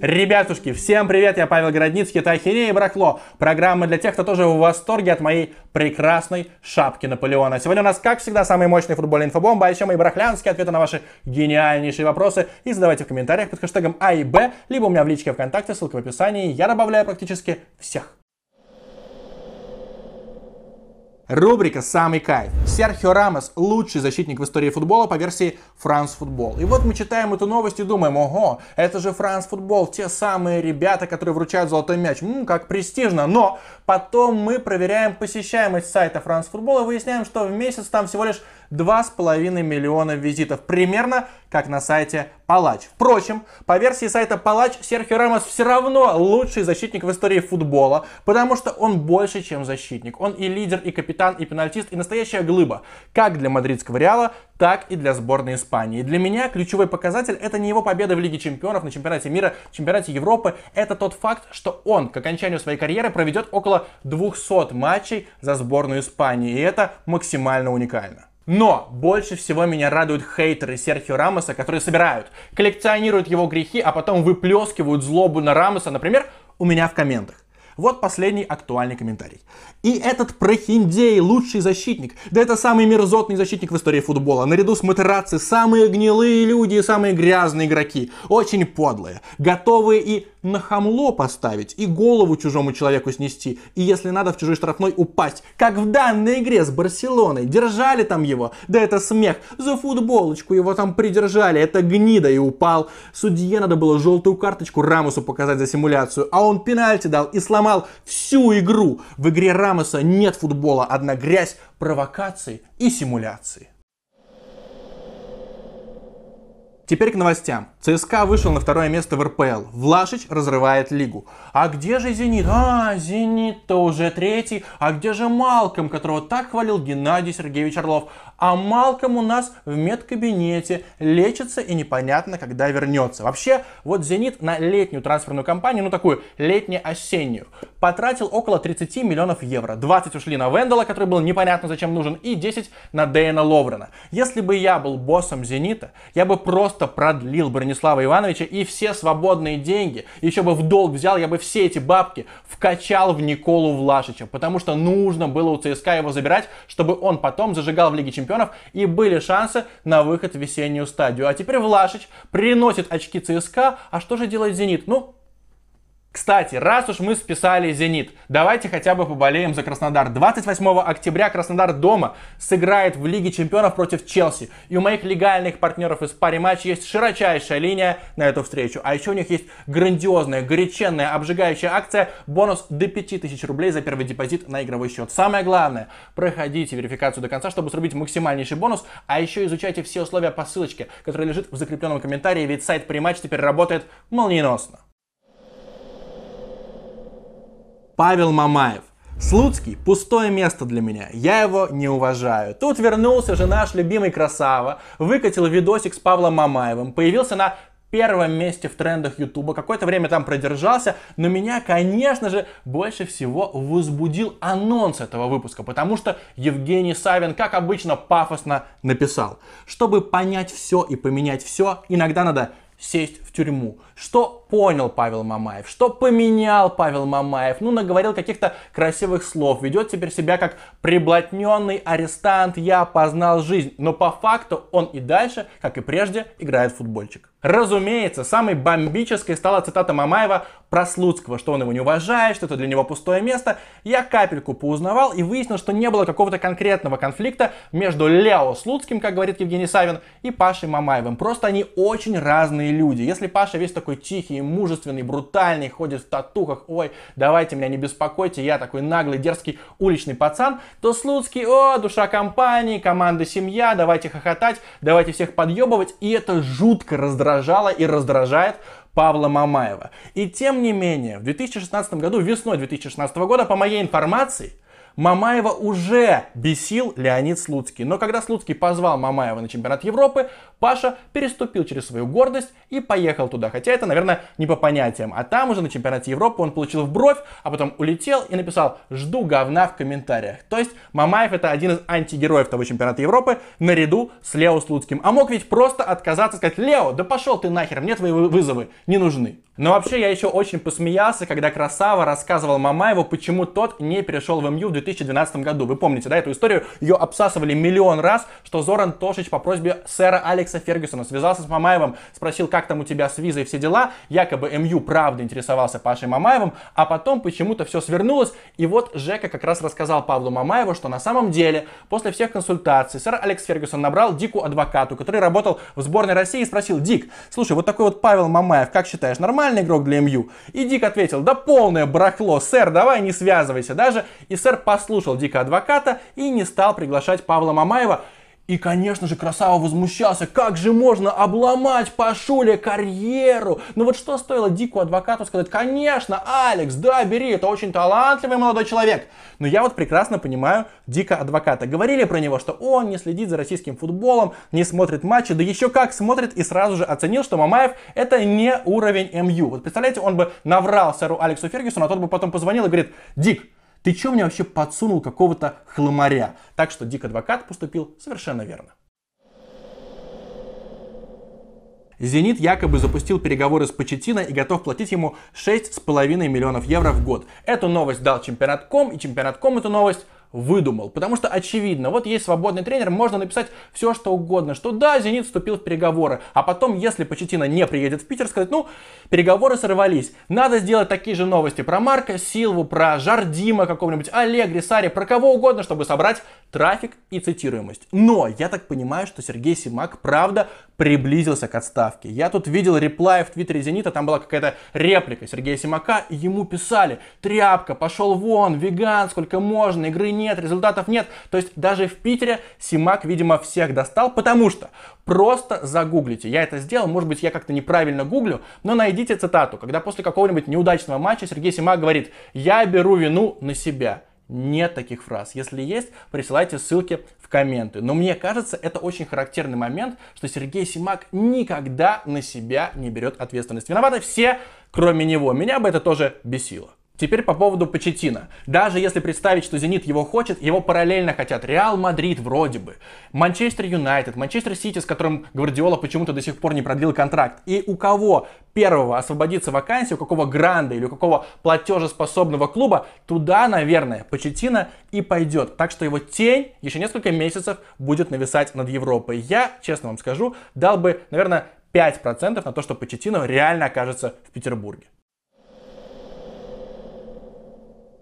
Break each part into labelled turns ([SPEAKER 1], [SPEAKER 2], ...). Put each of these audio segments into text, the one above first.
[SPEAKER 1] Ребятушки, всем привет, я Павел Городницкий, это Ахинея и Бракло. Программа для тех, кто тоже в восторге от моей прекрасной шапки Наполеона. Сегодня у нас, как всегда, самый мощный футбольный инфобомба, а еще мои брахлянские ответы на ваши гениальнейшие вопросы. И задавайте в комментариях под хэштегом А и Б, либо у меня в личке ВКонтакте, ссылка в описании. Я добавляю практически всех. Рубрика «Самый кайф». Серхио Рамос – лучший защитник в истории футбола по версии France Football. И вот мы читаем эту новость и думаем, ого, это же France Football, те самые ребята, которые вручают золотой мяч. Ммм, как престижно. Но потом мы проверяем посещаемость сайта France Football и выясняем, что в месяц там всего лишь 2,5 миллиона визитов. Примерно как на сайте Палач. Впрочем, по версии сайта Палач, Серхио Рамос все равно лучший защитник в истории футбола, потому что он больше, чем защитник. Он и лидер, и капитан, и пенальтист, и настоящая глыба. Как для мадридского Реала, так и для сборной Испании. Для меня ключевой показатель это не его победа в Лиге Чемпионов, на Чемпионате мира, Чемпионате Европы. Это тот факт, что он к окончанию своей карьеры проведет около 200 матчей за сборную Испании. И это максимально уникально. Но больше всего меня радуют хейтеры Серхио Рамоса, которые собирают, коллекционируют его грехи, а потом выплескивают злобу на Рамоса, например, у меня в комментах. Вот последний актуальный комментарий. И этот прохиндей лучший защитник. Да это самый мерзотный защитник в истории футбола. Наряду с Матераци самые гнилые люди и самые грязные игроки. Очень подлые. Готовые и на хамло поставить, и голову чужому человеку снести, и если надо в чужой штрафной упасть. Как в данной игре с Барселоной. Держали там его. Да это смех. За футболочку его там придержали. Это гнида и упал. Судье надо было желтую карточку Рамусу показать за симуляцию, а он пенальти дал и сломал всю игру. В игре Рамоса нет футбола, одна грязь, провокации и симуляции. Теперь к новостям. ЦСКА вышел на второе место в РПЛ. Влашич разрывает лигу. А где же Зенит? А, Зенит-то уже третий. А где же Малком, которого так хвалил Геннадий Сергеевич Орлов? А Малком у нас в медкабинете лечится и непонятно, когда вернется. Вообще, вот Зенит на летнюю трансферную кампанию, ну такую летне-осеннюю, потратил около 30 миллионов евро. 20 ушли на Вендела, который был непонятно зачем нужен, и 10 на Дэйна Ловрена. Если бы я был боссом Зенита, я бы просто продлил Бронислава Ивановича и все свободные деньги, еще бы в долг взял, я бы все эти бабки вкачал в Николу Влашича, потому что нужно было у ЦСКА его забирать, чтобы он потом зажигал в Лиге чемпионов и были шансы на выход в весеннюю стадию. А теперь Влашич приносит очки ЦСКА, а что же делает Зенит? Ну, кстати, раз уж мы списали «Зенит», давайте хотя бы поболеем за Краснодар. 28 октября Краснодар дома сыграет в Лиге чемпионов против Челси. И у моих легальных партнеров из паре матч есть широчайшая линия на эту встречу. А еще у них есть грандиозная, горяченная, обжигающая акция. Бонус до 5000 рублей за первый депозит на игровой счет. Самое главное, проходите верификацию до конца, чтобы срубить максимальнейший бонус. А еще изучайте все условия по ссылочке, которая лежит в закрепленном комментарии, ведь сайт Приматч теперь работает молниеносно. Павел Мамаев. Слуцкий – пустое место для меня, я его не уважаю. Тут вернулся же наш любимый красава, выкатил видосик с Павлом Мамаевым, появился на первом месте в трендах Ютуба, какое-то время там продержался, но меня, конечно же, больше всего возбудил анонс этого выпуска, потому что Евгений Савин, как обычно, пафосно написал. Чтобы понять все и поменять все, иногда надо сесть в тюрьму. Что понял Павел Мамаев? Что поменял Павел Мамаев? Ну, наговорил каких-то красивых слов. Ведет теперь себя как приблотненный арестант. Я познал жизнь. Но по факту он и дальше, как и прежде, играет в футбольчик. Разумеется, самой бомбической стала цитата Мамаева про Слуцкого, что он его не уважает, что это для него пустое место. Я капельку поузнавал и выяснил, что не было какого-то конкретного конфликта между Лео Слуцким, как говорит Евгений Савин, и Пашей Мамаевым. Просто они очень разные люди. Если Паша весь такой тихий, мужественный, брутальный, ходит в татухах, ой, давайте меня не беспокойте, я такой наглый, дерзкий уличный пацан, то Слуцкий, о, душа компании, команда семья, давайте хохотать, давайте всех подъебывать, и это жутко раздражало и раздражает Павла Мамаева. И тем не менее, в 2016 году, весной 2016 года, по моей информации, Мамаева уже бесил Леонид Слуцкий. Но когда Слуцкий позвал Мамаева на чемпионат Европы, Паша переступил через свою гордость и поехал туда. Хотя это, наверное, не по понятиям. А там уже на чемпионате Европы он получил в бровь, а потом улетел и написал «Жду говна в комментариях». То есть Мамаев это один из антигероев того чемпионата Европы наряду с Лео Слуцким. А мог ведь просто отказаться сказать «Лео, да пошел ты нахер, мне твои вызовы не нужны». Но вообще я еще очень посмеялся, когда Красава рассказывал Мамаеву, почему тот не перешел в МЮ в 2012 году. Вы помните, да, эту историю? Ее обсасывали миллион раз, что Зоран Тошич по просьбе сэра Алекса Фергюсона связался с Мамаевым, спросил, как там у тебя с визой все дела. Якобы МЮ правда интересовался Пашей Мамаевым, а потом почему-то все свернулось. И вот Жека как раз рассказал Павлу Мамаеву, что на самом деле после всех консультаций сэр Алекс Фергюсон набрал Дику адвокату, который работал в сборной России и спросил, Дик, слушай, вот такой вот Павел Мамаев, как считаешь, нормальный игрок для МЮ? И Дик ответил, да полное барахло, сэр, давай не связывайся даже. И сэр послушал Дика адвоката и не стал приглашать Павла Мамаева и, конечно же, Красава возмущался, как же можно обломать Пашуле карьеру? Ну вот что стоило Дику адвокату сказать, конечно, Алекс, да, бери, это очень талантливый молодой человек. Но я вот прекрасно понимаю Дика адвоката. Говорили про него, что он не следит за российским футболом, не смотрит матчи, да еще как смотрит и сразу же оценил, что Мамаев это не уровень МЮ. Вот представляете, он бы наврал сэру Алексу Фергюсону, а тот бы потом позвонил и говорит, Дик, ты что мне вообще подсунул какого-то хламаря? Так что Дик Адвокат поступил совершенно верно. Зенит якобы запустил переговоры с Почетино и готов платить ему 6,5 миллионов евро в год. Эту новость дал чемпионат.ком, и чемпионат.ком эту новость выдумал. Потому что очевидно, вот есть свободный тренер, можно написать все, что угодно, что да, Зенит вступил в переговоры, а потом, если Почетина не приедет в Питер, сказать, ну, переговоры сорвались. Надо сделать такие же новости про Марка Силву, про Жардима какого-нибудь, Олег Сари, про кого угодно, чтобы собрать трафик и цитируемость. Но я так понимаю, что Сергей Симак, правда, приблизился к отставке. Я тут видел реплай в твиттере Зенита, там была какая-то реплика Сергея Симака, ему писали, тряпка, пошел вон, веган, сколько можно, игры нет, результатов нет. То есть даже в Питере Симак, видимо, всех достал, потому что просто загуглите. Я это сделал, может быть, я как-то неправильно гуглю, но найдите цитату, когда после какого-нибудь неудачного матча Сергей Семак говорит «Я беру вину на себя». Нет таких фраз. Если есть, присылайте ссылки в комменты. Но мне кажется, это очень характерный момент, что Сергей Семак никогда на себя не берет ответственность. Виноваты все, кроме него. Меня бы это тоже бесило. Теперь по поводу Почеттино. Даже если представить, что Зенит его хочет, его параллельно хотят Реал Мадрид вроде бы, Манчестер Юнайтед, Манчестер Сити, с которым Гвардиола почему-то до сих пор не продлил контракт. И у кого первого освободится вакансия, у какого гранда или у какого платежеспособного клуба, туда, наверное, Почетина и пойдет. Так что его тень еще несколько месяцев будет нависать над Европой. Я, честно вам скажу, дал бы, наверное, 5% на то, что Почетино реально окажется в Петербурге.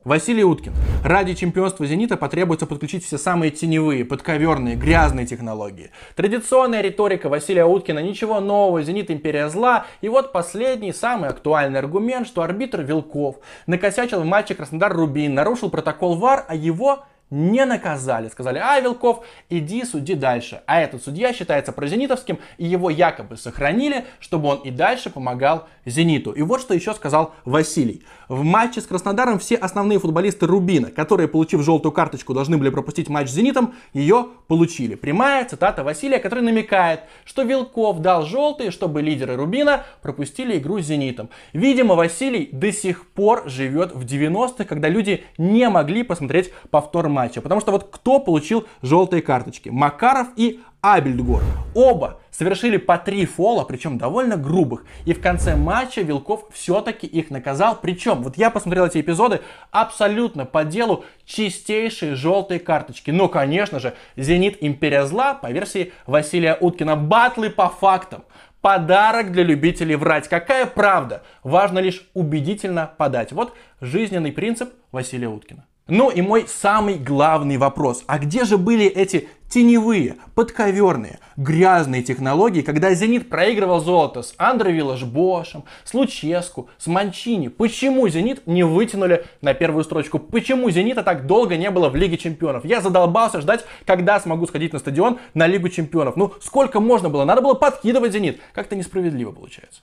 [SPEAKER 1] Василий Уткин. Ради чемпионства «Зенита» потребуется подключить все самые теневые, подковерные, грязные технологии. Традиционная риторика Василия Уткина «Ничего нового, «Зенит» империя зла». И вот последний, самый актуальный аргумент, что арбитр Вилков накосячил в матче Краснодар-Рубин, нарушил протокол ВАР, а его не наказали. Сказали, а, Вилков, иди суди дальше. А этот судья считается прозенитовским, и его якобы сохранили, чтобы он и дальше помогал Зениту. И вот что еще сказал Василий. В матче с Краснодаром все основные футболисты Рубина, которые, получив желтую карточку, должны были пропустить матч с Зенитом, ее получили. Прямая цитата Василия, который намекает, что Вилков дал желтые, чтобы лидеры Рубина пропустили игру с Зенитом. Видимо, Василий до сих пор живет в 90-х, когда люди не могли посмотреть повтор матча. Потому что вот кто получил желтые карточки? Макаров и Абельдгор. Оба совершили по три фола, причем довольно грубых. И в конце матча Вилков все-таки их наказал. Причем, вот я посмотрел эти эпизоды, абсолютно по делу чистейшие желтые карточки. Но, конечно же, Зенит Империя Зла по версии Василия Уткина. Батлы по фактам. Подарок для любителей врать. Какая правда? Важно лишь убедительно подать. Вот жизненный принцип Василия Уткина. Ну и мой самый главный вопрос. А где же были эти теневые, подковерные, грязные технологии, когда «Зенит» проигрывал золото с Андре Виллаж-Бошем, с Луческу, с Манчини? Почему «Зенит» не вытянули на первую строчку? Почему «Зенита» так долго не было в Лиге Чемпионов? Я задолбался ждать, когда смогу сходить на стадион на Лигу Чемпионов. Ну, сколько можно было? Надо было подкидывать «Зенит». Как-то несправедливо получается.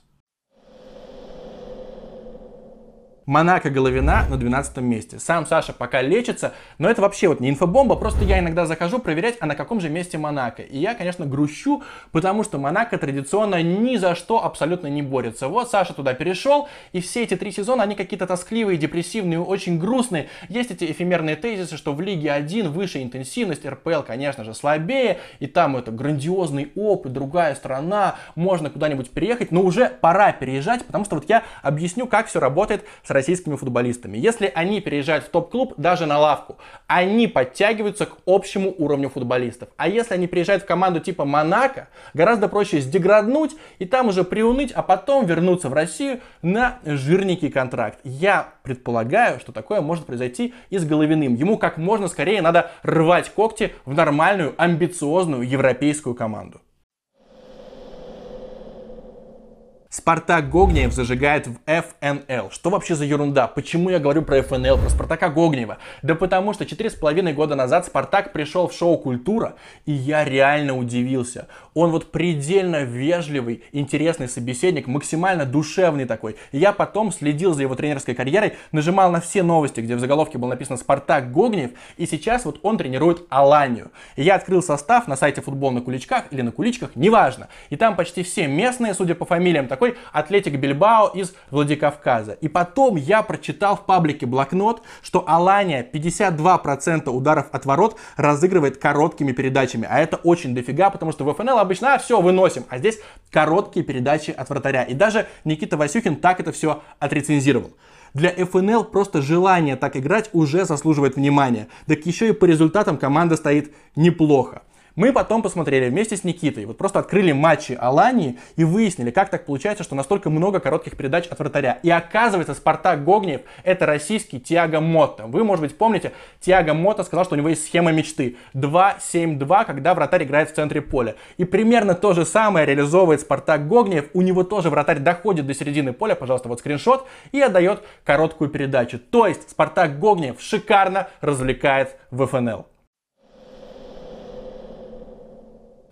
[SPEAKER 1] Монако Головина на 12 месте. Сам Саша пока лечится, но это вообще вот не инфобомба, просто я иногда захожу проверять, а на каком же месте Монако. И я, конечно, грущу, потому что Монако традиционно ни за что абсолютно не борется. Вот Саша туда перешел, и все эти три сезона, они какие-то тоскливые, депрессивные, очень грустные. Есть эти эфемерные тезисы, что в Лиге 1 выше интенсивность, РПЛ, конечно же, слабее, и там это грандиозный опыт, другая страна, можно куда-нибудь переехать, но уже пора переезжать, потому что вот я объясню, как все работает с российскими футболистами. Если они переезжают в топ-клуб, даже на лавку, они подтягиваются к общему уровню футболистов. А если они приезжают в команду типа Монако, гораздо проще сдеграднуть и там уже приуныть, а потом вернуться в Россию на жирненький контракт. Я предполагаю, что такое может произойти и с Головиным. Ему как можно скорее надо рвать когти в нормальную, амбициозную европейскую команду. Спартак Гогниев зажигает в ФНЛ. Что вообще за ерунда? Почему я говорю про ФНЛ, про Спартака Гогниева? Да потому что 4,5 года назад Спартак пришел в шоу «Культура», и я реально удивился. Он вот предельно вежливый, интересный собеседник, максимально душевный такой. Я потом следил за его тренерской карьерой, нажимал на все новости, где в заголовке было написано «Спартак Гогниев», и сейчас вот он тренирует Аланию. Я открыл состав на сайте «Футбол на куличках» или на куличках, неважно. И там почти все местные, судя по фамилиям, такой такой Атлетик Бильбао из Владикавказа. И потом я прочитал в паблике блокнот, что Алания 52% ударов от ворот разыгрывает короткими передачами. А это очень дофига, потому что в ФНЛ обычно а, все выносим, а здесь короткие передачи от вратаря. И даже Никита Васюхин так это все отрецензировал. Для ФНЛ просто желание так играть уже заслуживает внимания. Так еще и по результатам команда стоит неплохо. Мы потом посмотрели вместе с Никитой, вот просто открыли матчи Алании и выяснили, как так получается, что настолько много коротких передач от вратаря. И оказывается, Спартак Гогниев это российский Тиаго Мотто. Вы, может быть, помните, Тиаго Мотто сказал, что у него есть схема мечты. 2-7-2, когда вратарь играет в центре поля. И примерно то же самое реализовывает Спартак Гогниев. У него тоже вратарь доходит до середины поля, пожалуйста, вот скриншот, и отдает короткую передачу. То есть Спартак Гогниев шикарно развлекает в ФНЛ.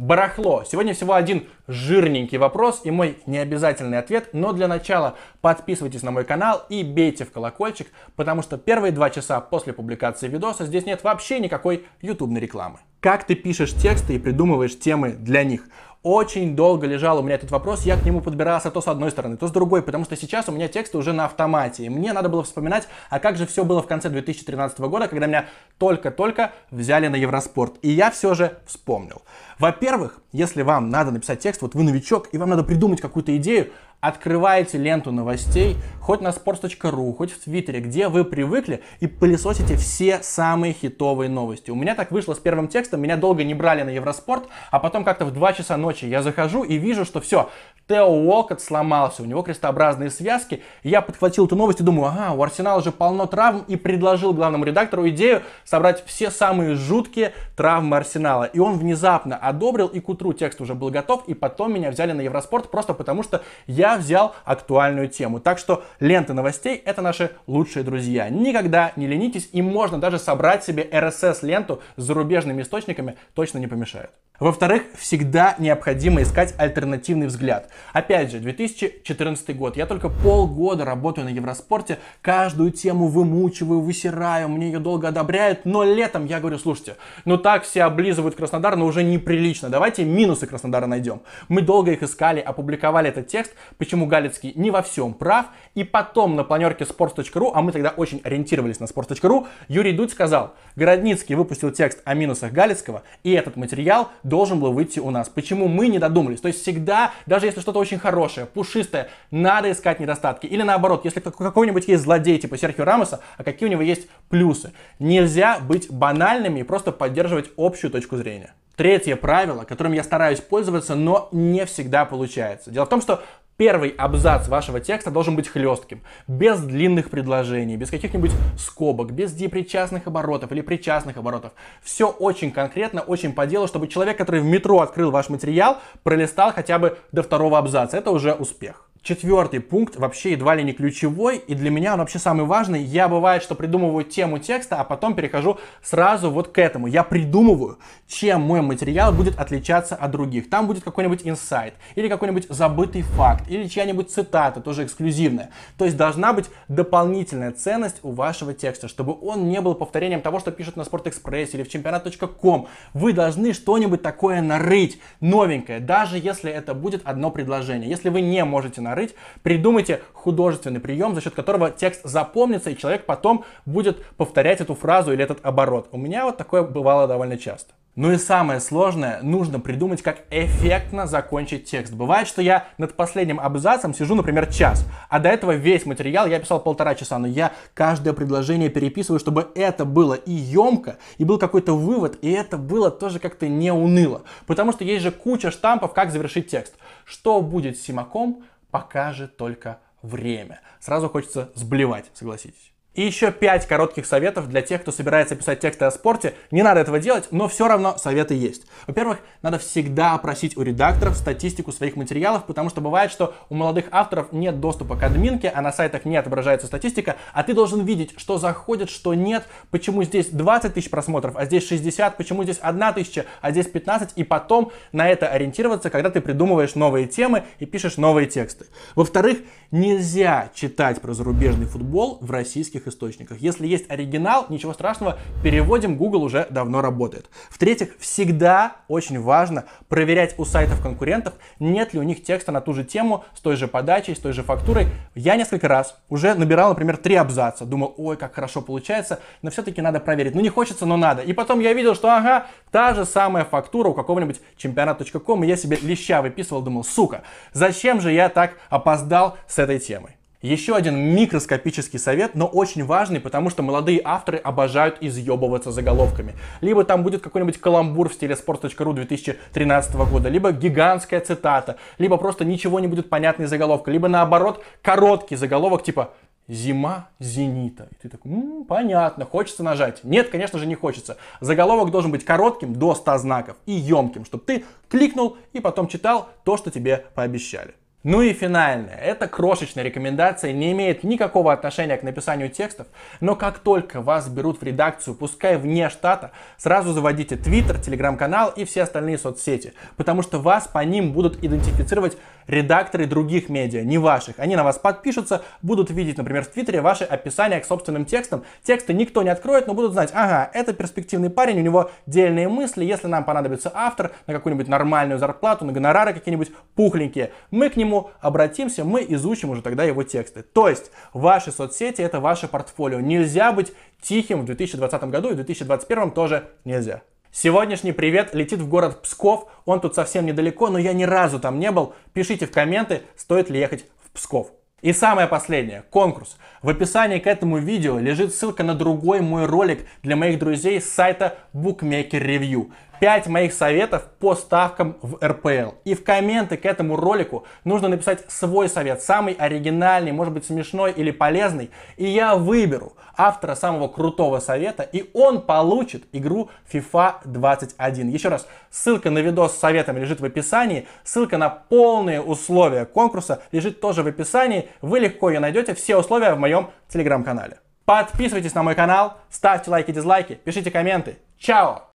[SPEAKER 1] Барахло. Сегодня всего один жирненький вопрос и мой необязательный ответ, но для начала подписывайтесь на мой канал и бейте в колокольчик, потому что первые два часа после публикации видоса здесь нет вообще никакой ютубной рекламы. Как ты пишешь тексты и придумываешь темы для них? Очень долго лежал у меня этот вопрос, я к нему подбирался то с одной стороны, то с другой, потому что сейчас у меня тексты уже на автомате. И мне надо было вспоминать, а как же все было в конце 2013 года, когда меня только-только взяли на Евроспорт. И я все же вспомнил. Во-первых, если вам надо написать текст, вот вы новичок, и вам надо придумать какую-то идею, открываете ленту новостей, хоть на sports.ru, хоть в Твиттере, где вы привыкли, и пылесосите все самые хитовые новости. У меня так вышло с первым текстом, меня долго не брали на Евроспорт, а потом как-то в 2 часа ночи я захожу и вижу, что все, Тео Уолкот сломался, у него крестообразные связки. Я подхватил эту новость и думаю, ага, у Арсенала же полно травм, и предложил главному редактору идею собрать все самые жуткие травмы Арсенала. И он внезапно одобрил, и к утру текст уже был готов, и потом меня взяли на Евроспорт просто потому, что я взял актуальную тему. Так что ленты новостей это наши лучшие друзья. Никогда не ленитесь и можно даже собрать себе RSS-ленту с зарубежными источниками, точно не помешает. Во-вторых, всегда необходимо искать альтернативный взгляд. Опять же, 2014 год. Я только полгода работаю на Евроспорте, каждую тему вымучиваю, высираю, мне ее долго одобряют, но летом я говорю, слушайте, ну так все облизывают Краснодар, но уже неприлично, давайте минусы Краснодара найдем. Мы долго их искали, опубликовали этот текст, почему Галицкий не во всем прав, и потом на планерке sports.ru, а мы тогда очень ориентировались на sports.ru, Юрий Дудь сказал, Городницкий выпустил текст о минусах Галицкого, и этот материал должен был выйти у нас. Почему мы не додумались? То есть всегда, даже если что-то очень хорошее, пушистое, надо искать недостатки. Или наоборот, если какой-нибудь есть злодей типа Серхио Рамоса, а какие у него есть плюсы. Нельзя быть банальными и просто поддерживать общую точку зрения. Третье правило, которым я стараюсь пользоваться, но не всегда получается. Дело в том, что Первый абзац вашего текста должен быть хлестким, без длинных предложений, без каких-нибудь скобок, без депричастных оборотов или причастных оборотов. Все очень конкретно, очень по делу, чтобы человек, который в метро открыл ваш материал, пролистал хотя бы до второго абзаца. Это уже успех. Четвертый пункт вообще едва ли не ключевой, и для меня он вообще самый важный. Я бывает, что придумываю тему текста, а потом перехожу сразу вот к этому. Я придумываю, чем мой материал будет отличаться от других. Там будет какой-нибудь инсайт, или какой-нибудь забытый факт, или чья-нибудь цитата, тоже эксклюзивная. То есть должна быть дополнительная ценность у вашего текста, чтобы он не был повторением того, что пишут на Спортэкспрессе или в чемпионат.ком. Вы должны что-нибудь такое нарыть, новенькое, даже если это будет одно предложение. Если вы не можете нарыть, нарыть, придумайте художественный прием, за счет которого текст запомнится, и человек потом будет повторять эту фразу или этот оборот. У меня вот такое бывало довольно часто. Ну и самое сложное, нужно придумать, как эффектно закончить текст. Бывает, что я над последним абзацем сижу, например, час, а до этого весь материал я писал полтора часа, но я каждое предложение переписываю, чтобы это было и емко, и был какой-то вывод, и это было тоже как-то не уныло. Потому что есть же куча штампов, как завершить текст. Что будет с Симаком, покажет только время. Сразу хочется сблевать, согласитесь. И еще 5 коротких советов для тех, кто собирается писать тексты о спорте. Не надо этого делать, но все равно советы есть. Во-первых, надо всегда просить у редакторов статистику своих материалов, потому что бывает, что у молодых авторов нет доступа к админке, а на сайтах не отображается статистика, а ты должен видеть, что заходит, что нет, почему здесь 20 тысяч просмотров, а здесь 60, почему здесь 1 тысяча, а здесь 15, и потом на это ориентироваться, когда ты придумываешь новые темы и пишешь новые тексты. Во-вторых, нельзя читать про зарубежный футбол в российских других источниках. Если есть оригинал, ничего страшного, переводим, Google уже давно работает. В-третьих, всегда очень важно проверять у сайтов конкурентов, нет ли у них текста на ту же тему, с той же подачей, с той же фактурой. Я несколько раз уже набирал, например, три абзаца, думал, ой, как хорошо получается, но все-таки надо проверить. Ну не хочется, но надо. И потом я видел, что ага, та же самая фактура у какого-нибудь чемпионат.ком, и я себе леща выписывал, думал, сука, зачем же я так опоздал с этой темой? Еще один микроскопический совет, но очень важный, потому что молодые авторы обожают изъебываться заголовками. Либо там будет какой-нибудь каламбур в стиле sports.ru 2013 года, либо гигантская цитата, либо просто ничего не будет понятной заголовка, либо наоборот короткий заголовок типа Зима Зенита. И ты такой, м-м, понятно, хочется нажать. Нет, конечно же не хочется. Заголовок должен быть коротким, до 100 знаков, и емким, чтобы ты кликнул и потом читал то, что тебе пообещали. Ну и финальное. Эта крошечная рекомендация не имеет никакого отношения к написанию текстов, но как только вас берут в редакцию, пускай вне штата, сразу заводите Twitter, Telegram-канал и все остальные соцсети, потому что вас по ним будут идентифицировать редакторы других медиа, не ваших. Они на вас подпишутся, будут видеть, например, в Твиттере ваши описания к собственным текстам. Тексты никто не откроет, но будут знать, ага, это перспективный парень, у него дельные мысли, если нам понадобится автор на какую-нибудь нормальную зарплату, на гонорары какие-нибудь пухленькие, мы к нему обратимся, мы изучим уже тогда его тексты. То есть ваши соцсети это ваше портфолио. Нельзя быть тихим в 2020 году и в 2021 тоже нельзя. Сегодняшний привет летит в город Псков. Он тут совсем недалеко, но я ни разу там не был. Пишите в комменты, стоит ли ехать в Псков. И самое последнее, конкурс. В описании к этому видео лежит ссылка на другой мой ролик для моих друзей с сайта Bookmaker Review. 5 моих советов по ставкам в РПЛ. И в комменты к этому ролику нужно написать свой совет, самый оригинальный, может быть смешной или полезный. И я выберу автора самого крутого совета, и он получит игру FIFA 21. Еще раз, ссылка на видос с советами лежит в описании, ссылка на полные условия конкурса лежит тоже в описании. Вы легко ее найдете, все условия в моем телеграм-канале. Подписывайтесь на мой канал, ставьте лайки, дизлайки, пишите комменты. Чао!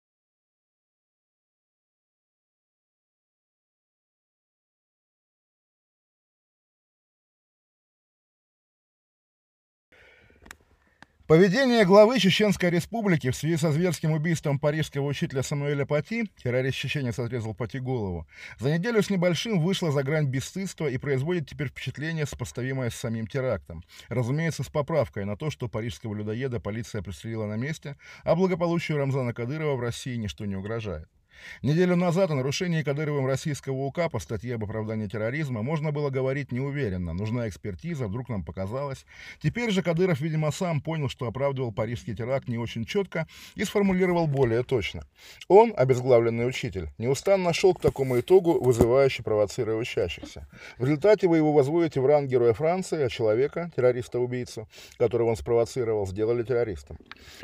[SPEAKER 2] Поведение главы Чеченской республики в связи со зверским убийством парижского учителя Самуэля Пати, террорист-чеченец отрезал Пати голову, за неделю с небольшим вышло за грань бесстыдства и производит теперь впечатление, сопоставимое с самим терактом. Разумеется, с поправкой на то, что парижского людоеда полиция пристрелила на месте, а благополучию Рамзана Кадырова в России ничто не угрожает. Неделю назад о нарушении Кадыровым российского УК по статье об оправдании терроризма можно было говорить неуверенно. Нужна экспертиза, вдруг нам показалось. Теперь же Кадыров, видимо, сам понял, что оправдывал парижский теракт не очень четко и сформулировал более точно. Он, обезглавленный учитель, неустанно шел к такому итогу, вызывающе провоцируя учащихся. В результате вы его возводите в ранг героя Франции, а человека, террориста-убийцу, которого он спровоцировал, сделали террористом.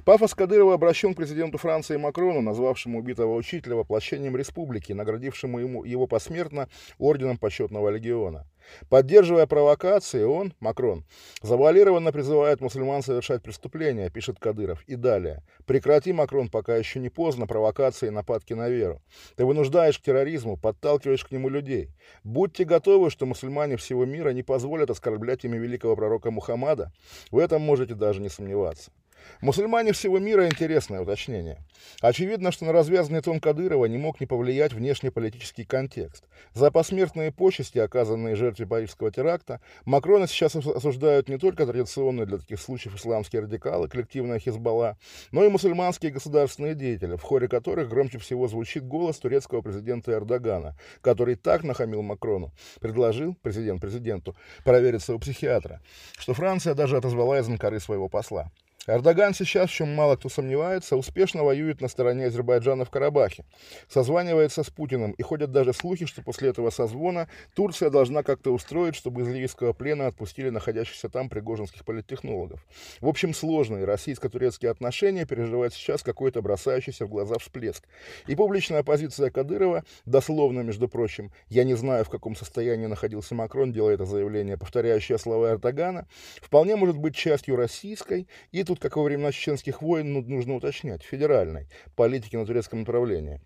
[SPEAKER 2] Пафос Кадырова обращен к президенту Франции Макрону, назвавшему убитого учителя воплощением республики, наградившему ему, его посмертно орденом почетного легиона. Поддерживая провокации, он, Макрон, завуалированно призывает мусульман совершать преступления, пишет Кадыров. И далее. Прекрати, Макрон, пока еще не поздно, провокации и нападки на веру. Ты вынуждаешь к терроризму, подталкиваешь к нему людей. Будьте готовы, что мусульмане всего мира не позволят оскорблять имя великого пророка Мухаммада. В этом можете даже не сомневаться. Мусульмане всего мира интересное уточнение. Очевидно, что на развязанный тон Кадырова не мог не повлиять внешнеполитический контекст. За посмертные почести, оказанные жертве парижского теракта, Макрона сейчас осуждают не только традиционные для таких случаев исламские радикалы, коллективная Хизбалла, но и мусульманские государственные деятели, в хоре которых громче всего звучит голос турецкого президента Эрдогана, который так нахамил Макрону, предложил президент президенту провериться у психиатра, что Франция даже отозвала из Анкары своего посла. Эрдоган сейчас, в чем мало кто сомневается, успешно воюет на стороне Азербайджана в Карабахе, созванивается с Путиным, и ходят даже слухи, что после этого созвона Турция должна как-то устроить, чтобы из ливийского плена отпустили находящихся там пригожинских политтехнологов. В общем, сложные российско-турецкие отношения переживают сейчас какой-то бросающийся в глаза всплеск. И публичная позиция Кадырова, дословно, между прочим, я не знаю, в каком состоянии находился Макрон, делая это заявление, повторяющее слова Эрдогана, вполне может быть частью российской и тут, как во времена чеченских войн, ну, нужно уточнять, федеральной политики на турецком направлении.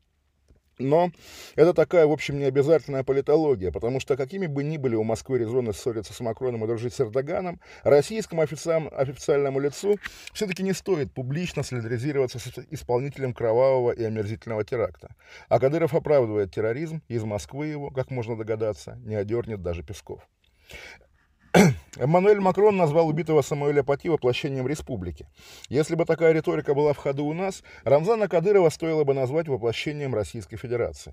[SPEAKER 2] Но это такая, в общем, необязательная политология, потому что какими бы ни были у Москвы резоны ссориться с Макроном и дружить с Эрдоганом, российскому официальному лицу все-таки не стоит публично солидаризироваться с исполнителем кровавого и омерзительного теракта. А Кадыров оправдывает терроризм, из Москвы его, как можно догадаться, не одернет даже Песков. Эммануэль Макрон назвал убитого Самуэля Пати воплощением республики. Если бы такая риторика была в ходу у нас, Рамзана Кадырова стоило бы назвать воплощением Российской Федерации.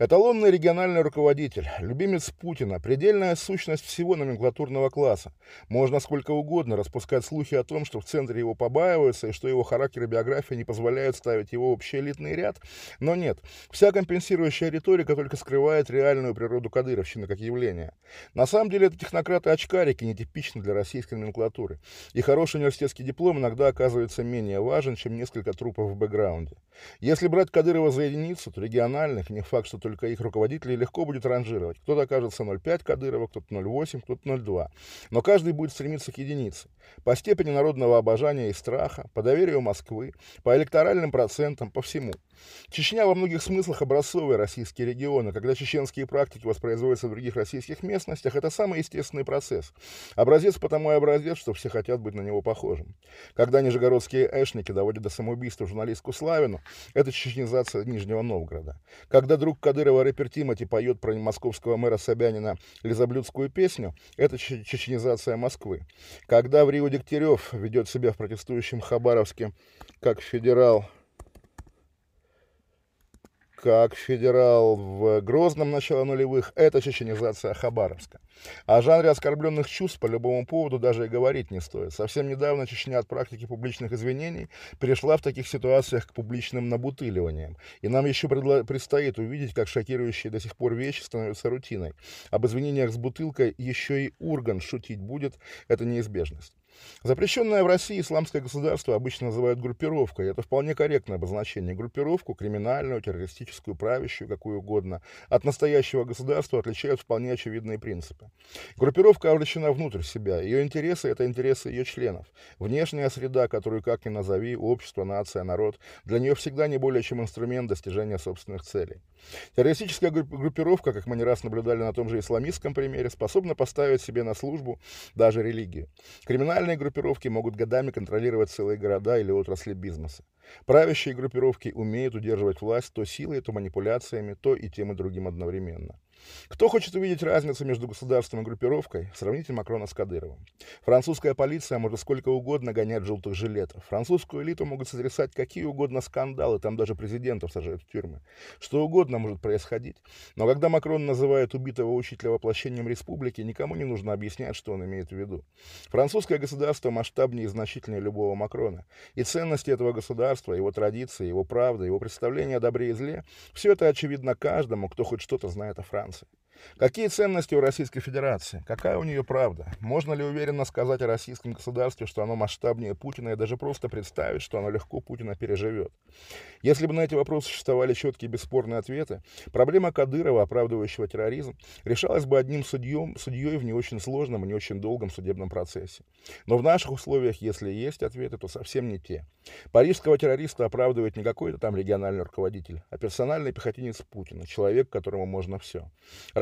[SPEAKER 2] Эталонный региональный руководитель, любимец Путина, предельная сущность всего номенклатурного класса. Можно сколько угодно распускать слухи о том, что в центре его побаиваются и что его характер и биография не позволяют ставить его в общий элитный ряд. Но нет, вся компенсирующая риторика только скрывает реальную природу кадыровщины как явления. На самом деле это технократы-очкарики, нетипично для российской номенклатуры. И хороший университетский диплом иногда оказывается менее важен, чем несколько трупов в бэкграунде. Если брать Кадырова за единицу, то региональных, не факт, что только их руководителей, легко будет ранжировать. Кто-то окажется 0,5 Кадырова, кто-то 0,8, кто-то 0,2. Но каждый будет стремиться к единице. По степени народного обожания и страха, по доверию Москвы, по электоральным процентам, по всему. Чечня во многих смыслах образцовый российский регион, и когда чеченские практики воспроизводятся в других российских местностях, это самый естественный процесс. Образец потому и образец, что все хотят быть на него похожим. Когда нижегородские эшники доводят до самоубийства журналистку Славину, это чеченизация Нижнего Новгорода. Когда друг Кадырова рэпер Тимати поет про московского мэра Собянина лизоблюдскую песню, это чеченизация Москвы. Когда в Рио Дегтярев ведет себя в протестующем Хабаровске как федерал как федерал в Грозном начала нулевых, это чеченизация Хабаровска. О жанре оскорбленных чувств по любому поводу даже и говорить не стоит. Совсем недавно Чечня от практики публичных извинений перешла в таких ситуациях к публичным набутыливаниям. И нам еще предстоит увидеть, как шокирующие до сих пор вещи становятся рутиной. Об извинениях с бутылкой еще и Урган шутить будет, это неизбежность. Запрещенное в России исламское государство обычно называют группировкой. Это вполне корректное обозначение. Группировку, криминальную, террористическую, правящую, какую угодно, от настоящего государства отличают вполне очевидные принципы. Группировка обращена внутрь себя. Ее интересы – это интересы ее членов. Внешняя среда, которую как ни назови, общество, нация, народ, для нее всегда не более чем инструмент достижения собственных целей. Террористическая группировка, как мы не раз наблюдали на том же исламистском примере, способна поставить себе на службу даже религию. Криминальные группировки могут годами контролировать целые города или отрасли бизнеса. Правящие группировки умеют удерживать власть то силой, то манипуляциями, то и тем и другим одновременно. Кто хочет увидеть разницу между государством и группировкой, сравните Макрона с Кадыровым. Французская полиция может сколько угодно гонять желтых жилетов. Французскую элиту могут сотрясать какие угодно скандалы, там даже президентов сажают в тюрьмы. Что угодно может происходить. Но когда Макрон называет убитого учителя воплощением республики, никому не нужно объяснять, что он имеет в виду. Французское государство масштабнее и значительнее любого Макрона. И ценности этого государства, его традиции, его правда, его представления о добре и зле, все это очевидно каждому, кто хоть что-то знает о Франции. Amerikaans. Какие ценности у Российской Федерации? Какая у нее правда? Можно ли уверенно сказать о российском государстве, что оно масштабнее Путина, и даже просто представить, что оно легко Путина переживет? Если бы на эти вопросы существовали четкие бесспорные ответы, проблема Кадырова, оправдывающего терроризм, решалась бы одним судьем, судьей в не очень сложном и не очень долгом судебном процессе. Но в наших условиях, если есть ответы, то совсем не те. Парижского террориста оправдывает не какой-то там региональный руководитель, а персональный пехотинец Путина, человек, которому можно все.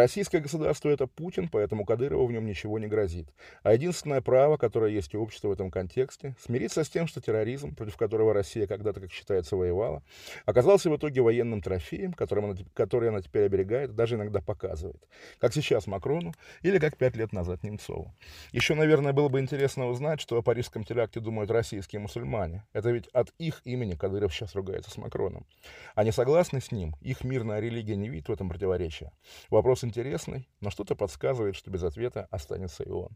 [SPEAKER 2] Российское государство — это Путин, поэтому Кадырову в нем ничего не грозит. А единственное право, которое есть у общества в этом контексте, смириться с тем, что терроризм, против которого Россия когда-то, как считается, воевала, оказался в итоге военным трофеем, которым она, который она теперь оберегает, даже иногда показывает. Как сейчас Макрону или как пять лет назад Немцову. Еще, наверное, было бы интересно узнать, что о парижском теракте думают российские мусульмане. Это ведь от их имени Кадыров сейчас ругается с Макроном. Они согласны с ним? Их мирная религия не видит в этом противоречия. Вопрос интересный, но что-то подсказывает, что без ответа останется и он.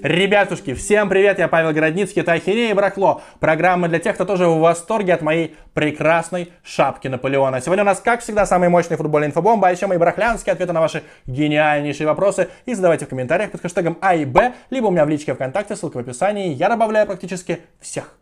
[SPEAKER 1] Ребятушки, всем привет, я Павел Городницкий, это Ахинея и Бракло. Программа для тех, кто тоже в восторге от моей прекрасной шапки Наполеона. Сегодня у нас, как всегда, самый мощный футбольный инфобомба, а еще мои брахлянские ответы на ваши гениальнейшие вопросы. И задавайте в комментариях под хэштегом А и Б, либо у меня в личке ВКонтакте, ссылка в описании. Я добавляю практически всех.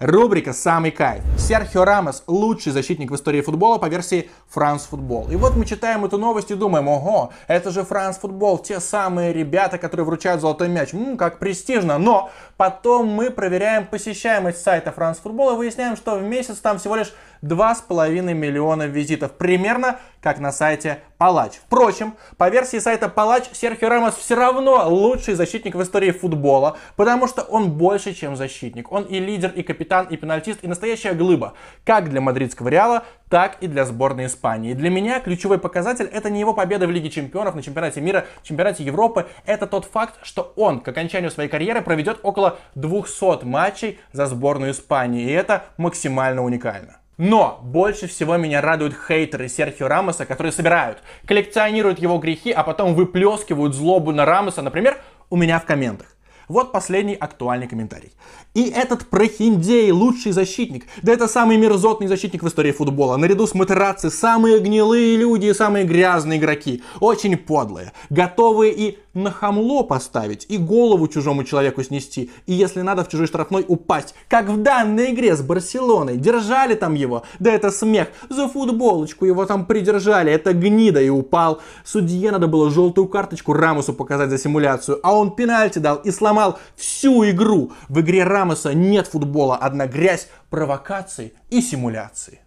[SPEAKER 1] Рубрика «Самый кайф». Серхио Рамос – лучший защитник в истории футбола по версии France Football. И вот мы читаем эту новость и думаем, ого, это же France Football, те самые ребята, которые вручают золотой мяч. Ммм, как престижно. Но потом мы проверяем посещаемость сайта France Football и выясняем, что в месяц там всего лишь 2,5 миллиона визитов. Примерно как на сайте Палач. Впрочем, по версии сайта Палач, Серхио Рамос все равно лучший защитник в истории футбола, потому что он больше, чем защитник. Он и лидер, и капитан, и пенальтист, и настоящая глыба. Как для мадридского Реала, так и для сборной Испании. Для меня ключевой показатель это не его победа в Лиге Чемпионов, на Чемпионате мира, Чемпионате Европы. Это тот факт, что он к окончанию своей карьеры проведет около 200 матчей за сборную Испании. И это максимально уникально. Но больше всего меня радуют хейтеры Серхио Рамоса, которые собирают, коллекционируют его грехи, а потом выплескивают злобу на Рамоса, например, у меня в комментах. Вот последний актуальный комментарий. И этот прохиндей лучший защитник. Да это самый мерзотный защитник в истории футбола. Наряду с Матераци самые гнилые люди и самые грязные игроки. Очень подлые. Готовые и на хамло поставить, и голову чужому человеку снести, и если надо в чужой штрафной упасть. Как в данной игре с Барселоной. Держали там его. Да это смех. За футболочку его там придержали. Это гнида и упал. Судье надо было желтую карточку Рамусу показать за симуляцию, а он пенальти дал и сломал всю игру. В игре Рамоса нет футбола, одна грязь, провокации и симуляции.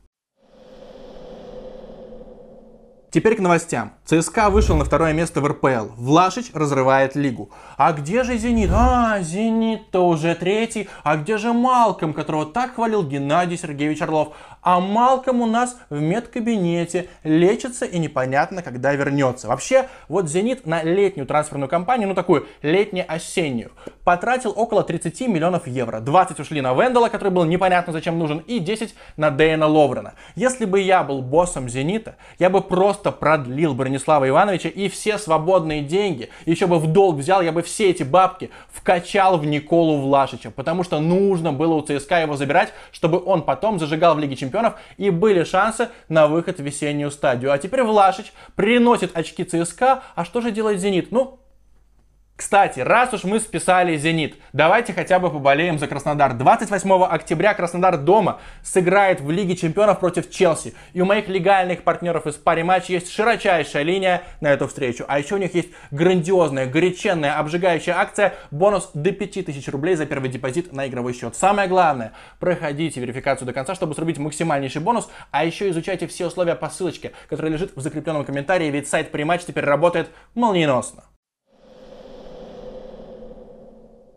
[SPEAKER 1] Теперь к новостям. ЦСКА вышел на второе место в РПЛ. Влашич разрывает лигу. А где же Зенит? А, Зенит-то уже третий. А где же Малком, которого так хвалил Геннадий Сергеевич Орлов? А Малком у нас в медкабинете лечится и непонятно, когда вернется. Вообще, вот Зенит на летнюю трансферную кампанию, ну такую летне-осеннюю, потратил около 30 миллионов евро. 20 ушли на Вендела, который был непонятно зачем нужен, и 10 на Дэйна Ловрена. Если бы я был боссом Зенита, я бы просто продлил Бронислава Ивановича и все свободные деньги, еще бы в долг взял, я бы все эти бабки вкачал в Николу Влашича, потому что нужно было у ЦСКА его забирать, чтобы он потом зажигал в Лиге Чемпионов и были шансы на выход в весеннюю стадию. А теперь Влашич приносит очки ЦСКА, а что же делает Зенит? Ну, кстати, раз уж мы списали «Зенит», давайте хотя бы поболеем за Краснодар. 28 октября Краснодар дома сыграет в Лиге чемпионов против Челси. И у моих легальных партнеров из пари матч есть широчайшая линия на эту встречу. А еще у них есть грандиозная, горяченная, обжигающая акция. Бонус до 5000 рублей за первый депозит на игровой счет. Самое главное, проходите верификацию до конца, чтобы срубить максимальнейший бонус. А еще изучайте все условия по ссылочке, которая лежит в закрепленном комментарии, ведь сайт пари матч теперь работает молниеносно.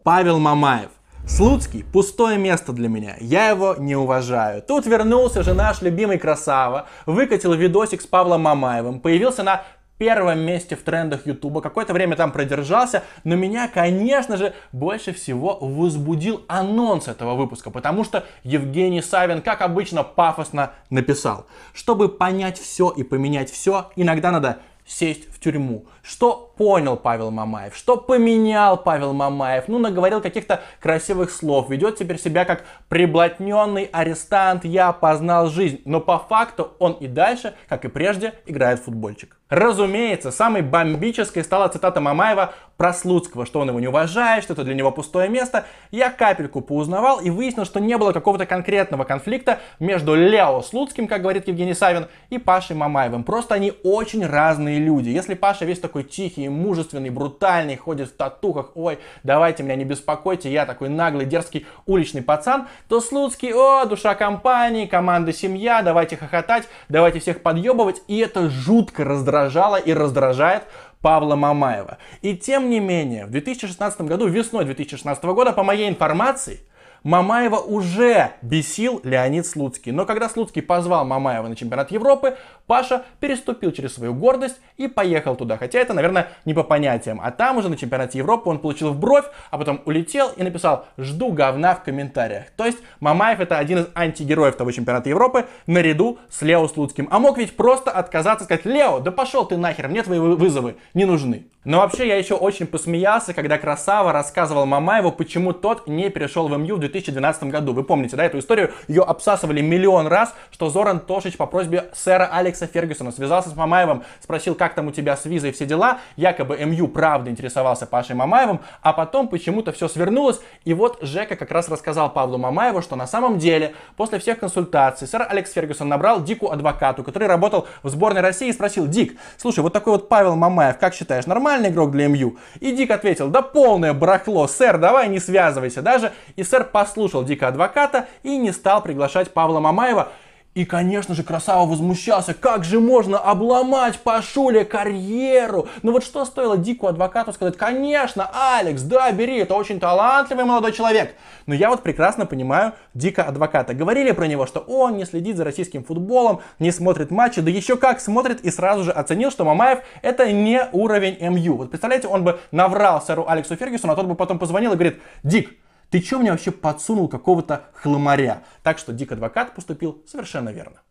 [SPEAKER 1] Павел Мамаев. Слуцкий – пустое место для меня, я его не уважаю. Тут вернулся же наш любимый красава, выкатил видосик с Павлом Мамаевым, появился на первом месте в трендах Ютуба, какое-то время там продержался, но меня, конечно же, больше всего возбудил анонс этого выпуска, потому что Евгений Савин, как обычно, пафосно написал. Чтобы понять все и поменять все, иногда надо сесть в тюрьму. Что понял Павел Мамаев? Что поменял Павел Мамаев? Ну, наговорил каких-то красивых слов. Ведет теперь себя как приблотненный арестант. Я познал жизнь. Но по факту он и дальше, как и прежде, играет в футбольчик. Разумеется, самой бомбической стала цитата Мамаева про Слуцкого, что он его не уважает, что это для него пустое место. Я капельку поузнавал и выяснил, что не было какого-то конкретного конфликта между Лео Слуцким, как говорит Евгений Савин, и Пашей Мамаевым. Просто они очень разные люди. Если Паша весь такой тихий, мужественный, брутальный, ходит в татухах, ой, давайте меня не беспокойте, я такой наглый, дерзкий уличный пацан, то Слуцкий, о, душа компании, команда семья, давайте хохотать, давайте всех подъебывать, и это жутко раздражало и раздражает Павла Мамаева. И тем не менее, в 2016 году, весной 2016 года, по моей информации, Мамаева уже бесил Леонид Слуцкий. Но когда Слуцкий позвал Мамаева на чемпионат Европы, Паша переступил через свою гордость и поехал туда. Хотя это, наверное, не по понятиям. А там уже на чемпионате Европы он получил в бровь, а потом улетел и написал «Жду говна в комментариях». То есть Мамаев это один из антигероев того чемпионата Европы наряду с Лео Слуцким. А мог ведь просто отказаться сказать «Лео, да пошел ты нахер, мне твои вызовы не нужны». Но вообще я еще очень посмеялся, когда Красава рассказывал Мамаеву, почему тот не перешел в МЮ в 2012 году. Вы помните, да, эту историю? Ее обсасывали миллион раз, что Зоран Тошич по просьбе сэра Алекса Фергюсона связался с Мамаевым, спросил, как там у тебя с визой все дела. Якобы МЮ правда интересовался Пашей Мамаевым, а потом почему-то все свернулось. И вот Жека как раз рассказал Павлу Мамаеву, что на самом деле после всех консультаций сэр Алекс Фергюсон набрал Дику адвокату, который работал в сборной России и спросил, Дик, слушай, вот такой вот Павел Мамаев, как считаешь, нормально? Нормальный игрок для МЮ? И Дик ответил, да полное барахло, сэр, давай не связывайся даже. И сэр послушал Дика адвоката и не стал приглашать Павла Мамаева, и, конечно же, Красава возмущался, как же можно обломать Пашуле карьеру? Ну вот что стоило Дику адвокату сказать, конечно, Алекс, да, бери, это очень талантливый молодой человек. Но я вот прекрасно понимаю Дика адвоката. Говорили про него, что он не следит за российским футболом, не смотрит матчи, да еще как смотрит и сразу же оценил, что Мамаев это не уровень МЮ. Вот представляете, он бы наврал сэру Алексу Фергюсону, а тот бы потом позвонил и говорит, Дик, ты что мне вообще подсунул какого-то хламаря? Так что Дик Адвокат поступил совершенно верно.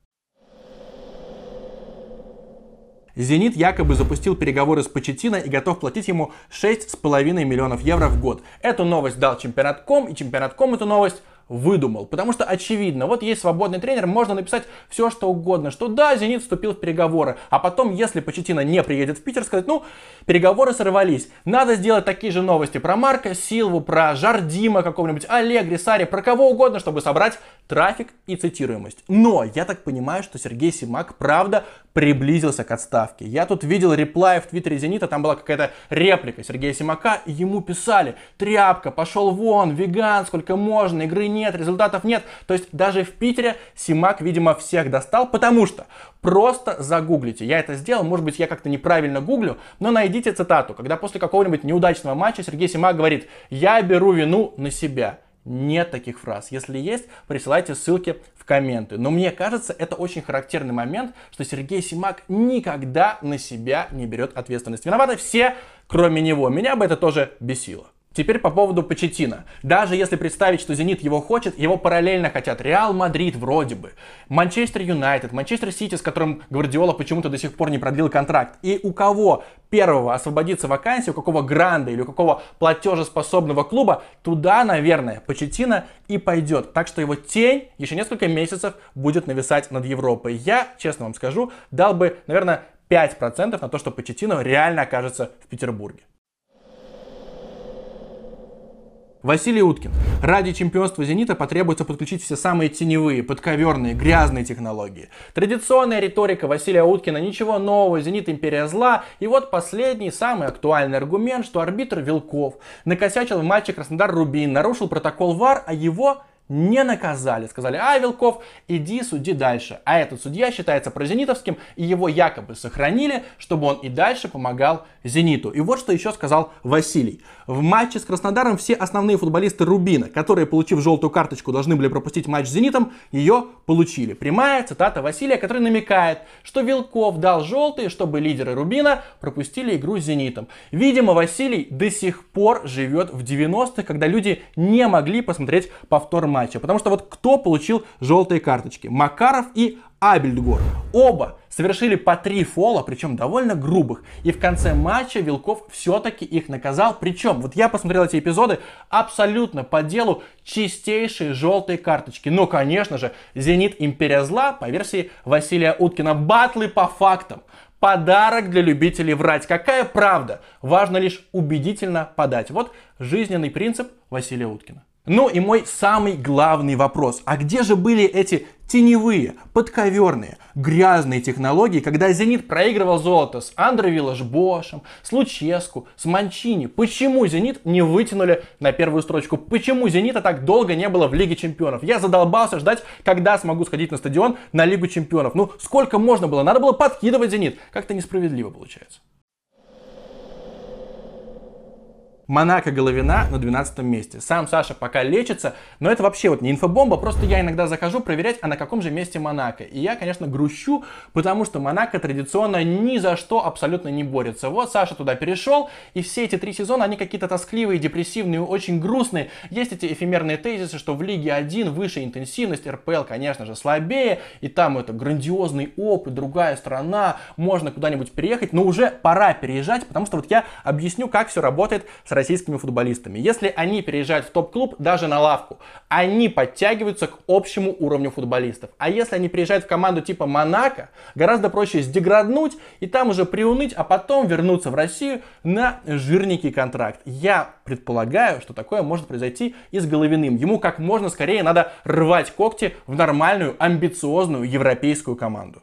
[SPEAKER 1] Зенит якобы запустил переговоры с Почетино и готов платить ему 6,5 миллионов евро в год. Эту новость дал чемпионат.ком, и чемпионат.ком эту новость выдумал. Потому что очевидно, вот есть свободный тренер, можно написать все, что угодно, что да, Зенит вступил в переговоры, а потом, если Почетина не приедет в Питер, сказать, ну, переговоры сорвались. Надо сделать такие же новости про Марка Силву, про Жардима какого-нибудь, Олег Сари, про кого угодно, чтобы собрать трафик и цитируемость. Но я так понимаю, что Сергей Симак, правда, приблизился к отставке. Я тут видел реплай в твиттере Зенита, там была какая-то реплика Сергея Симака, ему писали, тряпка, пошел вон, веган, сколько можно, игры нет, результатов нет. То есть даже в Питере Симак, видимо, всех достал, потому что просто загуглите. Я это сделал, может быть, я как-то неправильно гуглю, но найдите цитату, когда после какого-нибудь неудачного матча Сергей Семак говорит, я беру вину на себя. Нет таких фраз. Если есть, присылайте ссылки в комменты. Но мне кажется, это очень характерный момент, что Сергей Семак никогда на себя не берет ответственность. Виноваты все, кроме него. Меня бы это тоже бесило. Теперь по поводу Почеттино. Даже если представить, что Зенит его хочет, его параллельно хотят Реал Мадрид вроде бы, Манчестер Юнайтед, Манчестер Сити, с которым Гвардиола почему-то до сих пор не продлил контракт. И у кого первого освободится вакансия, у какого гранда или у какого платежеспособного клуба, туда, наверное, Почетина и пойдет. Так что его тень еще несколько месяцев будет нависать над Европой. Я, честно вам скажу, дал бы, наверное, 5% на то, что Почетино реально окажется в Петербурге. Василий Уткин. Ради чемпионства «Зенита» потребуется подключить все самые теневые, подковерные, грязные технологии. Традиционная риторика Василия Уткина «Ничего нового, «Зенит» империя зла». И вот последний, самый актуальный аргумент, что арбитр Вилков накосячил в матче Краснодар-Рубин, нарушил протокол ВАР, а его не наказали. Сказали, а, Вилков, иди суди дальше. А этот судья считается прозенитовским, и его якобы сохранили, чтобы он и дальше помогал Зениту. И вот что еще сказал Василий. В матче с Краснодаром все основные футболисты Рубина, которые, получив желтую карточку, должны были пропустить матч с Зенитом, ее получили. Прямая цитата Василия, который намекает, что Вилков дал желтые, чтобы лидеры Рубина пропустили игру с Зенитом. Видимо, Василий до сих пор живет в 90-х, когда люди не могли посмотреть повтор матча. Потому что вот кто получил желтые карточки? Макаров и Абельдгор. Оба совершили по три фола, причем довольно грубых. И в конце матча Вилков все-таки их наказал. Причем, вот я посмотрел эти эпизоды, абсолютно по делу чистейшие желтые карточки. Но, конечно же, Зенит Империя Зла, по версии Василия Уткина, батлы по фактам. Подарок для любителей врать. Какая правда? Важно лишь убедительно подать. Вот жизненный принцип Василия Уткина. Ну и мой самый главный вопрос. А где же были эти теневые, подковерные, грязные технологии, когда «Зенит» проигрывал золото с Андре Виллаж-Бошем, с Луческу, с Манчини? Почему «Зенит» не вытянули на первую строчку? Почему «Зенита» так долго не было в Лиге Чемпионов? Я задолбался ждать, когда смогу сходить на стадион на Лигу Чемпионов. Ну, сколько можно было? Надо было подкидывать «Зенит». Как-то несправедливо получается. Монако Головина на 12 месте. Сам Саша пока лечится, но это вообще вот не инфобомба, просто я иногда захожу проверять, а на каком же месте Монако. И я, конечно, грущу, потому что Монако традиционно ни за что абсолютно не борется. Вот Саша туда перешел, и все эти три сезона, они какие-то тоскливые, депрессивные, очень грустные. Есть эти эфемерные тезисы, что в Лиге 1 выше интенсивность, РПЛ, конечно же, слабее, и там это грандиозный опыт, другая страна, можно куда-нибудь переехать, но уже пора переезжать, потому что вот я объясню, как все работает с российскими футболистами. Если они переезжают в топ-клуб, даже на лавку, они подтягиваются к общему уровню футболистов. А если они приезжают в команду типа Монако, гораздо проще сдеграднуть и там уже приуныть, а потом вернуться в Россию на жирненький контракт. Я предполагаю, что такое может произойти и с Головиным. Ему как можно скорее надо рвать когти в нормальную, амбициозную европейскую команду.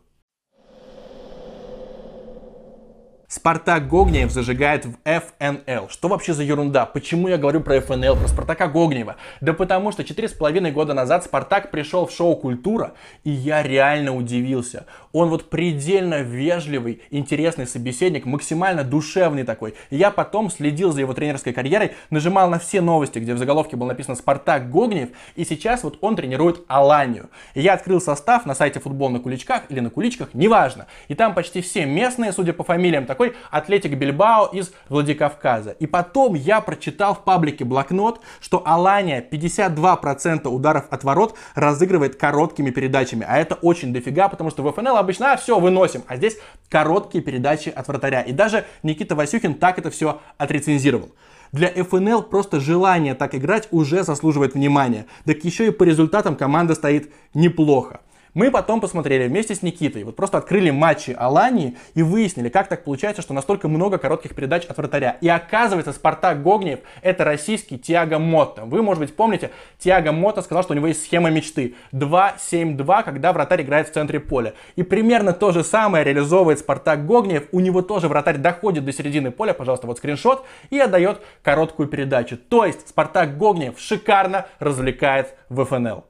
[SPEAKER 1] Спартак Гогниев зажигает в ФНЛ. Что вообще за ерунда? Почему я говорю про ФНЛ, про Спартака Гогниева? Да потому что 4,5 года назад Спартак пришел в шоу «Культура», и я реально удивился. Он вот предельно вежливый, интересный собеседник, максимально душевный такой. Я потом следил за его тренерской карьерой, нажимал на все новости, где в заголовке было написано «Спартак Гогниев», и сейчас вот он тренирует Аланию. И я открыл состав на сайте «Футбол на куличках» или на куличках, неважно. И там почти все местные, судя по фамилиям, так такой Атлетик Бильбао из Владикавказа. И потом я прочитал в паблике блокнот, что Алания 52% ударов от ворот разыгрывает короткими передачами. А это очень дофига, потому что в ФНЛ обычно а, все выносим, а здесь короткие передачи от вратаря. И даже Никита Васюхин так это все отрецензировал. Для ФНЛ просто желание так играть уже заслуживает внимания. Так еще и по результатам команда стоит неплохо. Мы потом посмотрели вместе с Никитой, вот просто открыли матчи Алании и выяснили, как так получается, что настолько много коротких передач от вратаря. И оказывается, Спартак Гогниев это российский Тиаго Мотто. Вы, может быть, помните, Тиаго Мотто сказал, что у него есть схема мечты. 2-7-2, когда вратарь играет в центре поля. И примерно то же самое реализовывает Спартак Гогниев. У него тоже вратарь доходит до середины поля, пожалуйста, вот скриншот, и отдает короткую передачу. То есть Спартак Гогниев шикарно развлекает в ФНЛ.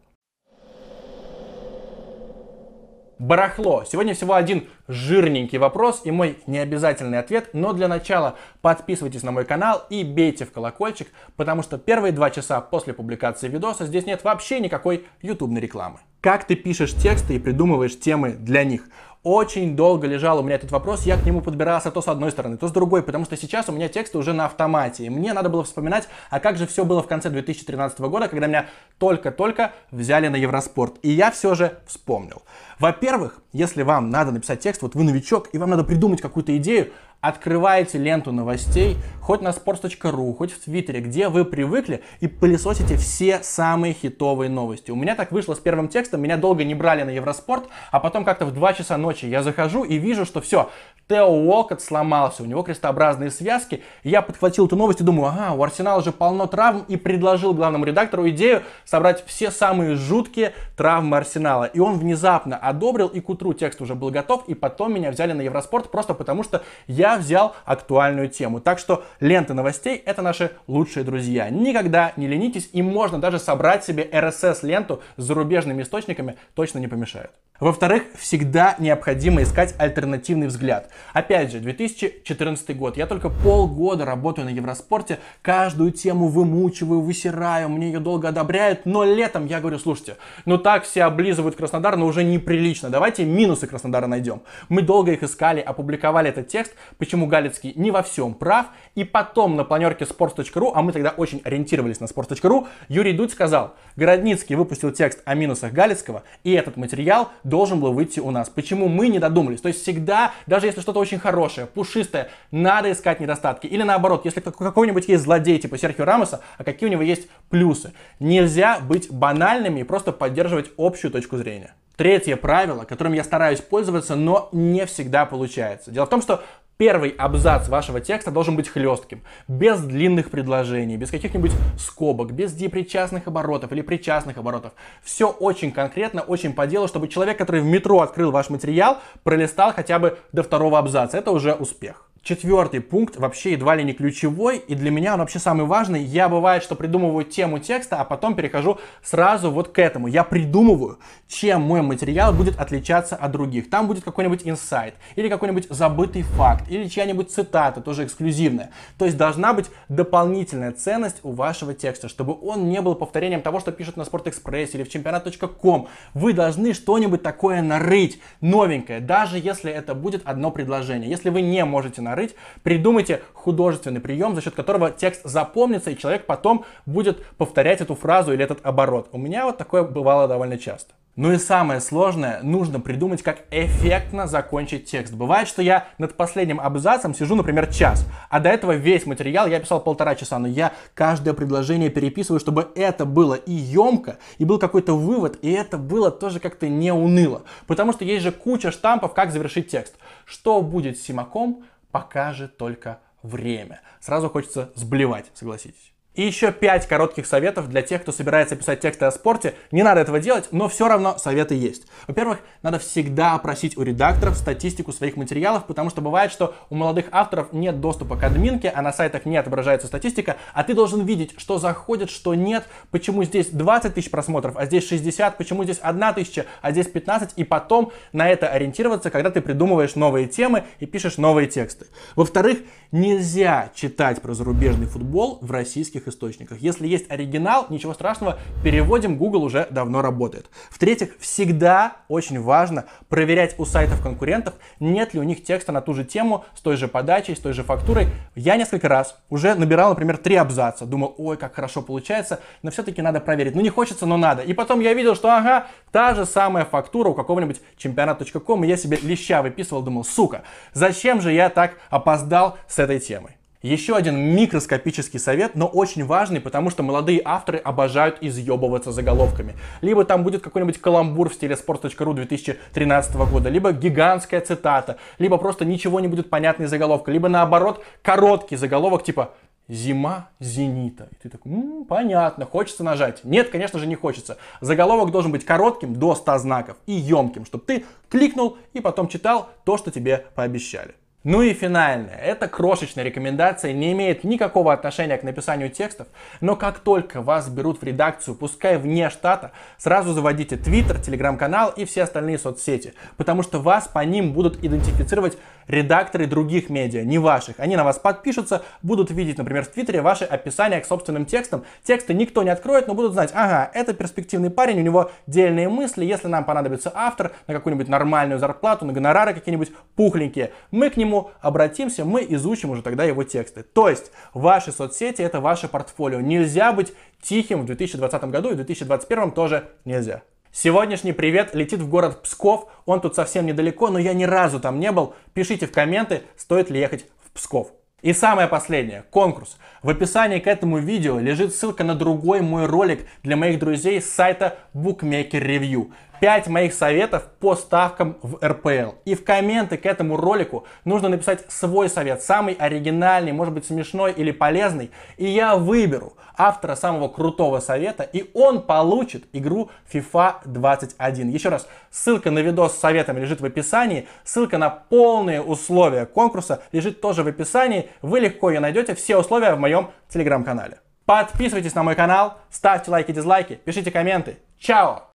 [SPEAKER 1] Барахло. Сегодня всего один жирненький вопрос и мой необязательный ответ, но для начала подписывайтесь на мой канал и бейте в колокольчик, потому что первые два часа после публикации видоса здесь нет вообще никакой ютубной рекламы. Как ты пишешь тексты и придумываешь темы для них? Очень долго лежал у меня этот вопрос, я к нему подбирался то с одной стороны, то с другой, потому что сейчас у меня тексты уже на автомате, и мне надо было вспоминать, а как же все было в конце 2013 года, когда меня только-только взяли на Евроспорт. И я все же вспомнил. Во-первых, если вам надо написать текст, вот вы новичок, и вам надо придумать какую-то идею, открываете ленту новостей, хоть на sports.ru, хоть в Твиттере, где вы привыкли, и пылесосите все самые хитовые новости. У меня так вышло с первым текстом, меня долго не брали на Евроспорт, а потом как-то в 2 часа ночи я захожу и вижу, что все, Тео Уолкот сломался, у него крестообразные связки. Я подхватил эту новость и думаю, ага, у Арсенала же полно травм, и предложил главному редактору идею собрать все самые жуткие травмы Арсенала. И он внезапно одобрил, и к утру текст уже был готов, и потом меня взяли на Евроспорт просто потому, что я я взял актуальную тему. Так что ленты новостей это наши лучшие друзья. Никогда не ленитесь и можно даже собрать себе RSS-ленту с зарубежными источниками, точно не помешает. Во-вторых, всегда необходимо искать альтернативный взгляд. Опять же, 2014 год. Я только полгода работаю на Евроспорте, каждую тему вымучиваю, высираю, мне ее долго одобряют, но летом я говорю, слушайте, ну так все облизывают Краснодар, но уже неприлично, давайте минусы Краснодара найдем. Мы долго их искали, опубликовали этот текст, почему Галицкий не во всем прав. И потом на планерке sports.ru, а мы тогда очень ориентировались на sports.ru, Юрий Дудь сказал, Городницкий выпустил текст о минусах Галицкого, и этот материал должен был выйти у нас. Почему мы не додумались? То есть всегда, даже если что-то очень хорошее, пушистое, надо искать недостатки. Или наоборот, если какой-нибудь есть злодей типа Серхио Рамоса, а какие у него есть плюсы. Нельзя быть банальными и просто поддерживать общую точку зрения. Третье правило, которым я стараюсь пользоваться, но не всегда получается. Дело в том, что Первый абзац вашего текста должен быть хлестким, без длинных предложений, без каких-нибудь скобок, без депричастных оборотов или причастных оборотов. Все очень конкретно, очень по делу, чтобы человек, который в метро открыл ваш материал, пролистал хотя бы до второго абзаца. Это уже успех. Четвертый пункт вообще едва ли не ключевой, и для меня он вообще самый важный. Я бывает, что придумываю тему текста, а потом перехожу сразу вот к этому. Я придумываю, чем мой материал будет отличаться от других. Там будет какой-нибудь инсайт, или какой-нибудь забытый факт, или чья-нибудь цитата, тоже эксклюзивная. То есть должна быть дополнительная ценность у вашего текста, чтобы он не был повторением того, что пишут на Спортэкспрессе или в чемпионат.ком. Вы должны что-нибудь такое нарыть, новенькое, даже если это будет одно предложение. Если вы не можете нарыть, придумайте художественный прием, за счет которого текст запомнится, и человек потом будет повторять эту фразу или этот оборот. У меня вот такое бывало довольно часто. Ну и самое сложное, нужно придумать, как эффектно закончить текст. Бывает, что я над последним абзацем сижу, например, час, а до этого весь материал я писал полтора часа, но я каждое предложение переписываю, чтобы это было и емко, и был какой-то вывод, и это было тоже как-то не уныло. Потому что есть же куча штампов, как завершить текст. Что будет с Симаком, покажет только время. Сразу хочется сблевать, согласитесь. И еще 5 коротких советов для тех, кто собирается писать тексты о спорте. Не надо этого делать, но все равно советы есть. Во-первых, надо всегда опросить у редакторов статистику своих материалов, потому что бывает, что у молодых авторов нет доступа к админке, а на сайтах не отображается статистика, а ты должен видеть, что заходит, что нет, почему здесь 20 тысяч просмотров, а здесь 60, почему здесь 1 тысяча, а здесь 15, и потом на это ориентироваться, когда ты придумываешь новые темы и пишешь новые тексты. Во-вторых, нельзя читать про зарубежный футбол в российских источниках. Если есть оригинал, ничего страшного, переводим, Google уже давно работает. В-третьих, всегда очень важно проверять у сайтов конкурентов, нет ли у них текста на ту же тему, с той же подачей, с той же фактурой. Я несколько раз уже набирал, например, три абзаца, думал, ой, как хорошо получается, но все-таки надо проверить. Ну не хочется, но надо. И потом я видел, что ага, та же самая фактура у какого-нибудь чемпионат.ком, и я себе леща выписывал, думал, сука, зачем же я так опоздал с этой темой? Еще один микроскопический совет, но очень важный, потому что молодые авторы обожают изъебываться заголовками. Либо там будет какой-нибудь каламбур в стиле sports.ru 2013 года, либо гигантская цитата, либо просто ничего не будет понятной заголовка, либо наоборот короткий заголовок типа «Зима Зенита». И ты такой, м-м, понятно, хочется нажать. Нет, конечно же не хочется. Заголовок должен быть коротким, до 100 знаков, и емким, чтобы ты кликнул и потом читал то, что тебе пообещали. Ну и финальное. Эта крошечная рекомендация не имеет никакого отношения к написанию текстов, но как только вас берут в редакцию, пускай вне штата, сразу заводите Twitter, Telegram-канал и все остальные соцсети, потому что вас по ним будут идентифицировать редакторы других медиа, не ваших. Они на вас подпишутся, будут видеть, например, в Твиттере ваши описания к собственным текстам. Тексты никто не откроет, но будут знать, ага, это перспективный парень, у него дельные мысли, если нам понадобится автор на какую-нибудь нормальную зарплату, на гонорары какие-нибудь пухленькие, мы к нему нему обратимся, мы изучим уже тогда его тексты. То есть ваши соцсети это ваше портфолио. Нельзя быть тихим в 2020 году и в 2021 тоже нельзя. Сегодняшний привет летит в город Псков. Он тут совсем недалеко, но я ни разу там не был. Пишите в комменты, стоит ли ехать в Псков. И самое последнее, конкурс. В описании к этому видео лежит ссылка на другой мой ролик для моих друзей с сайта Bookmaker Review. 5 моих советов по ставкам в РПЛ. И в комменты к этому ролику нужно написать свой совет, самый оригинальный, может быть смешной или полезный. И я выберу автора самого крутого совета, и он получит игру FIFA 21. Еще раз, ссылка на видос с советами лежит в описании, ссылка на полные условия конкурса лежит тоже в описании. Вы легко ее найдете, все условия в моем телеграм-канале. Подписывайтесь на мой канал, ставьте лайки, дизлайки, пишите комменты. Чао!